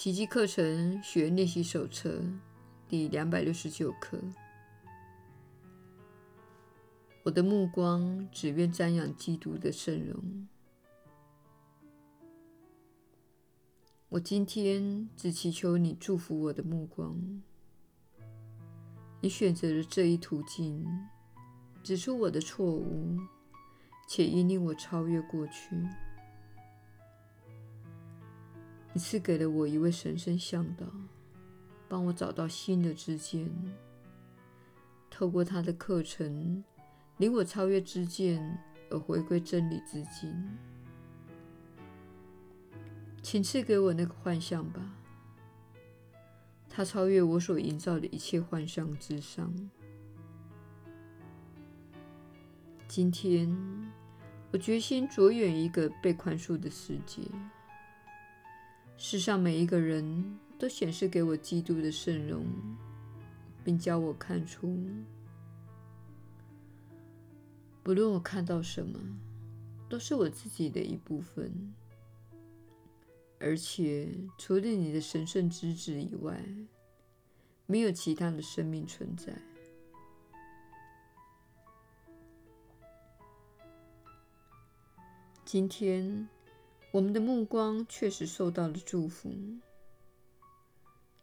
奇迹课程学练习手册第两百六十九课。我的目光只愿瞻仰基督的圣容。我今天只祈求你祝福我的目光。你选择了这一途径，指出我的错误，且引领我超越过去。你赐给了我一位神圣向导，帮我找到新的知见。透过他的课程，领我超越知见而回归真理之境。请赐给我那个幻象吧，它超越我所营造的一切幻象之上。今天，我决心着眼一个被宽恕的世界。世上每一个人都显示给我基督的圣容，并教我看出，不论我看到什么，都是我自己的一部分，而且除了你的神圣之子以外，没有其他的生命存在。今天。我们的目光确实受到了祝福。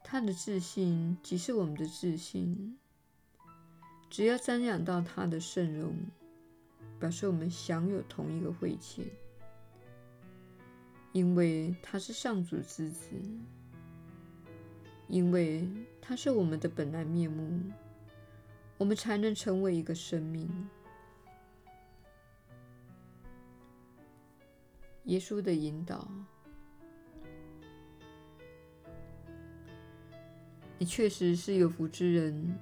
他的自信即是我们的自信。只要瞻仰到他的圣容，表示我们享有同一个会见，因为他是上主之子，因为他是我们的本来面目，我们才能成为一个生命。耶稣的引导，你确实是有福之人。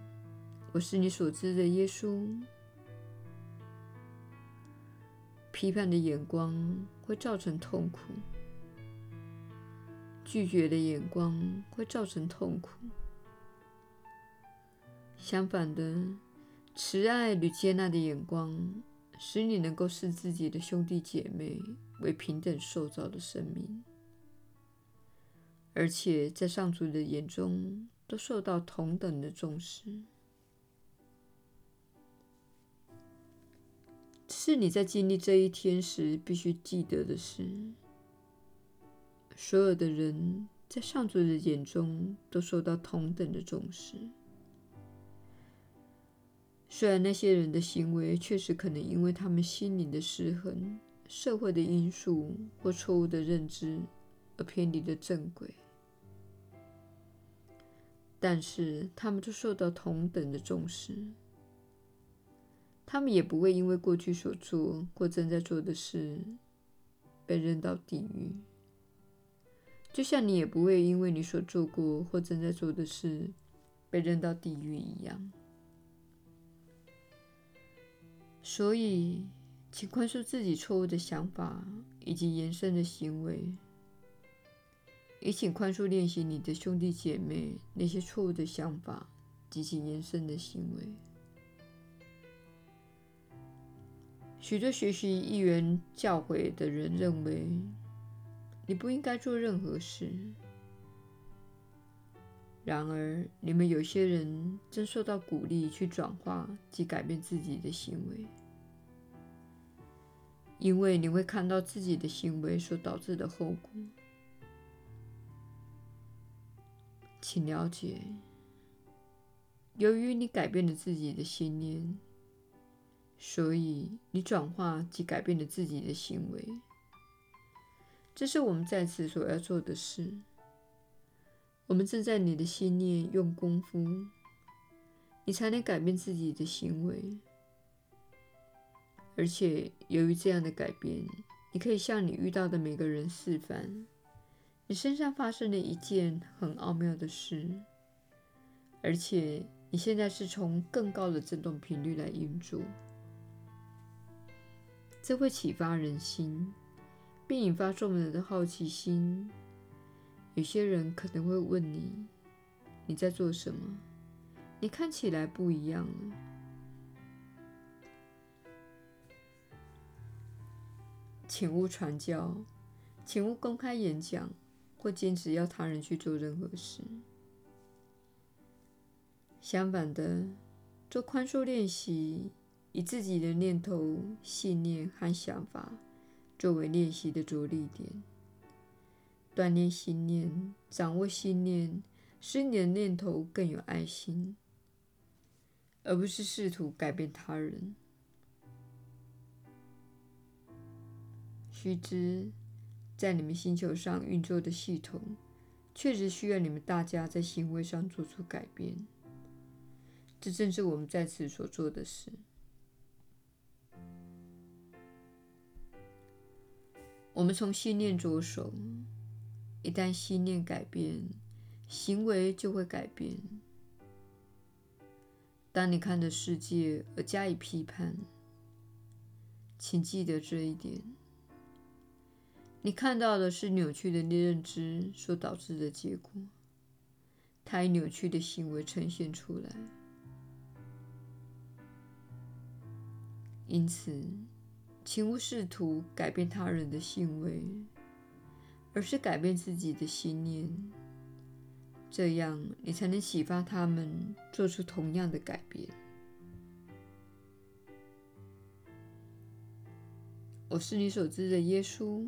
我是你所知的耶稣。批判的眼光会造成痛苦，拒绝的眼光会造成痛苦。相反的，慈爱与接纳的眼光，使你能够视自己的兄弟姐妹为平等受造的生命，而且在上主的眼中都受到同等的重视。是你在经历这一天时必须记得的事：所有的人在上主的眼中都受到同等的重视。虽然那些人的行为确实可能因为他们心灵的失衡、社会的因素或错误的认知而偏离了正轨，但是他们都受到同等的重视。他们也不会因为过去所做或正在做的事被扔到地狱，就像你也不会因为你所做过或正在做的事被扔到地狱一样。所以，请宽恕自己错误的想法以及延伸的行为，也请宽恕练习你的兄弟姐妹那些错误的想法及其延伸的行为。许多学习一元教诲的人认为，你不应该做任何事。然而，你们有些人正受到鼓励去转化及改变自己的行为，因为你会看到自己的行为所导致的后果。请了解，由于你改变了自己的信念，所以你转化及改变了自己的行为。这是我们在此所要做的事。我们正在你的心念用功夫，你才能改变自己的行为。而且，由于这样的改变，你可以向你遇到的每个人示范，你身上发生了一件很奥妙的事，而且你现在是从更高的振动频率来运作，这会启发人心，并引发众人的好奇心。有些人可能会问你：“你在做什么？你看起来不一样了。”请勿传教，请勿公开演讲，或坚持要他人去做任何事。相反的，做宽恕练习，以自己的念头、信念和想法作为练习的着力点，锻炼心念，掌握心念，使你的念头更有爱心，而不是试图改变他人。须知，在你们星球上运作的系统，确实需要你们大家在行为上做出改变。这正是我们在此所做的事。我们从信念着手，一旦信念改变，行为就会改变。当你看着世界而加以批判，请记得这一点：你看到的是扭曲的认知所导致的结果，它以扭曲的行为呈现出来。因此，请勿试图改变他人的行为，而是改变自己的信念。这样，你才能启发他们做出同样的改变。我是你所知的耶稣。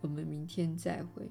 我们明天再会。